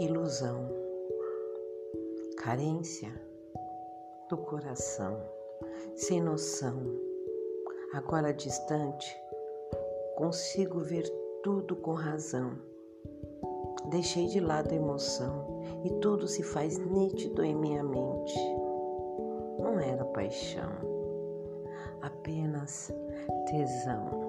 ilusão, carência do coração, sem noção. Agora distante, consigo ver tudo com razão. Deixei de lado a emoção e tudo se faz nítido em minha mente. Não era paixão, apenas tesão.